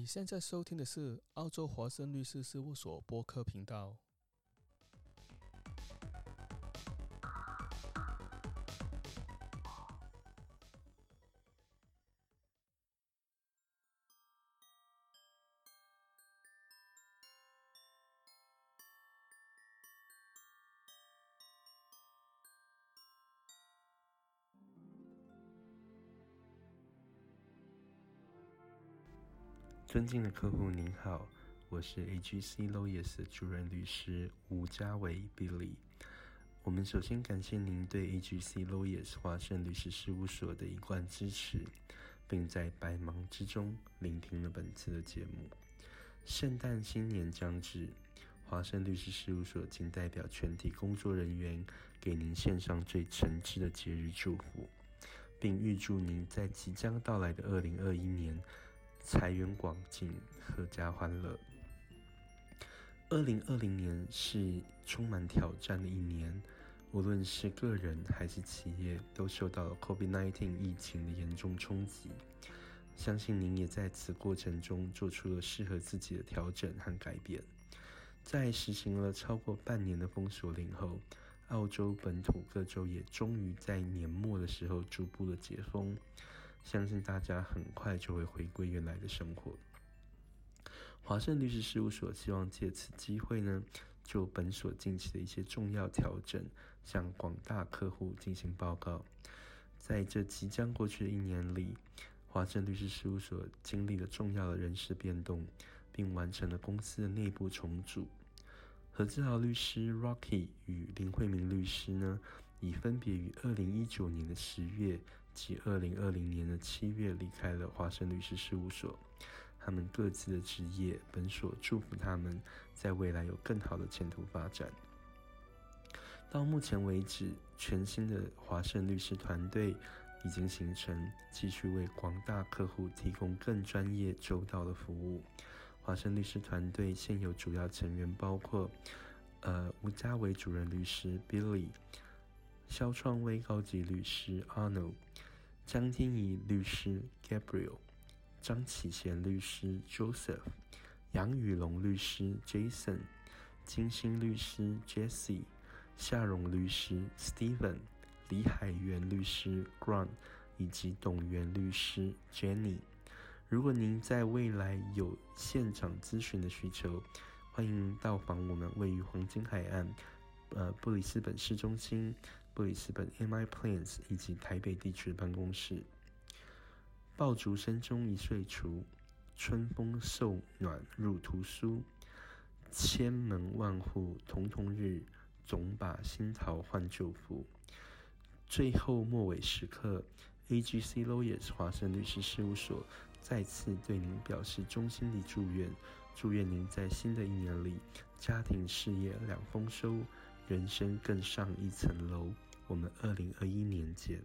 你现在收听的是澳洲华盛律师事务所播客频道。尊敬的客户您好，我是 AGC Lawyers 的主任律师吴家伟 Billy。我们首先感谢您对 AGC Lawyers 华盛律师事务所的一贯支持，并在百忙之中聆听了本次的节目。圣诞新年将至，华盛律师事务所仅代表全体工作人员，给您献上最诚挚的节日祝福，并预祝您在即将到来的二零二一年。财源广进，阖家欢乐。二零二零年是充满挑战的一年，无论是个人还是企业，都受到了 COVID-19 疫情的严重冲击。相信您也在此过程中做出了适合自己的调整和改变。在实行了超过半年的封锁令后，澳洲本土各州也终于在年末的时候逐步的解封。相信大家很快就会回归原来的生活。华盛律师事务所希望借此机会呢，就本所近期的一些重要调整，向广大客户进行报告。在这即将过去的一年里，华盛律师事务所经历了重要的人事变动，并完成了公司的内部重组。何志豪律师 Rocky 与林慧明律师呢，已分别于二零一九年的十月即二零二零年的七月离开了华盛律师事务所。他们各自的职业，本所祝福他们在未来有更好的前途发展。到目前为止，全新的华盛律师团队已经形成，继续为广大客户提供更专业周到的服务。华盛律师团队现有主要成员包括，呃，吴家伟主任律师 Billy，肖创威高级律师 Arnold，张天怡律师 Gabriel，张启贤律师 Joseph，杨宇龙律师 Jason，金星律师 Jesse，夏荣律师 Steven，李海源律师 Grant，以及董源律师 Jenny。如果您在未来有现场咨询的需求，欢迎到访我们位于黄金海岸、呃布里斯本市中心、布里斯本 MI Plans 以及台北地区的办公室。爆竹声中一岁除，春风送暖入屠苏。千门万户曈曈日，总把新桃换旧符。最后末尾时刻，AGC Lawyers 华盛律师事务所。再次对您表示衷心的祝愿，祝愿您在新的一年里，家庭事业两丰收，人生更上一层楼。我们二零二一年见。